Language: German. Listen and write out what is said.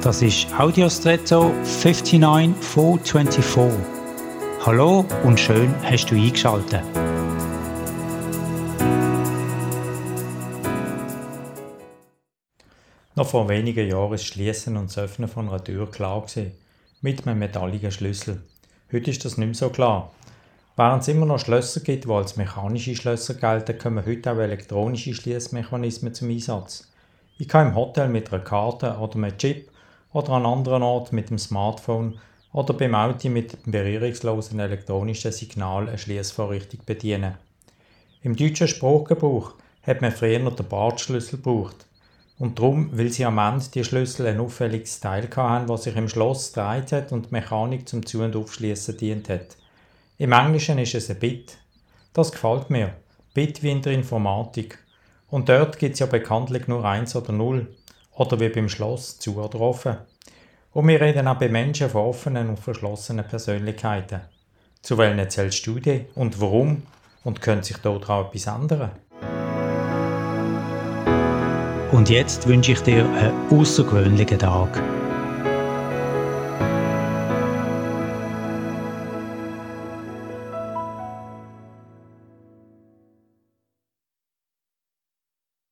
Das ist Audiostretto 59424. Hallo und schön hast du eingeschaltet. Noch vor wenigen Jahren ist das Schließen und das Öffnen von einer Tür klar gewesen, mit einem metalligen Schlüssel. Heute ist das nicht mehr so klar. Während es immer noch Schlösser gibt, die als mechanische Schlösser gelten, kommen heute auch elektronische Schließmechanismen zum Einsatz. Ich kann im Hotel mit einer Karte oder mit Chip oder an anderen Ort mit dem Smartphone oder beim Auto mit dem berührungslosen elektronischen Signal eine Schließvorrichtung bedienen. Im deutschen Sprachgebrauch hat man früher noch den Bartschlüssel gebraucht. Und darum, weil sie am Ende die Schlüssel ein auffälliges Teil hatten, was sich im Schloss gedreht hat und die Mechanik zum Zu- und Aufschließen dient hat. Im Englischen ist es ein Bit. Das gefällt mir. Bit wie in der Informatik. Und dort gibt es ja bekanntlich nur eins oder null. Oder wie beim Schloss, oder offen. Und wir reden auch bei Menschen von offenen und verschlossenen Persönlichkeiten. Zu welchen zählst du die und warum? Und könnte sich dort auch etwas ändern? Und jetzt wünsche ich dir einen außergewöhnlichen Tag.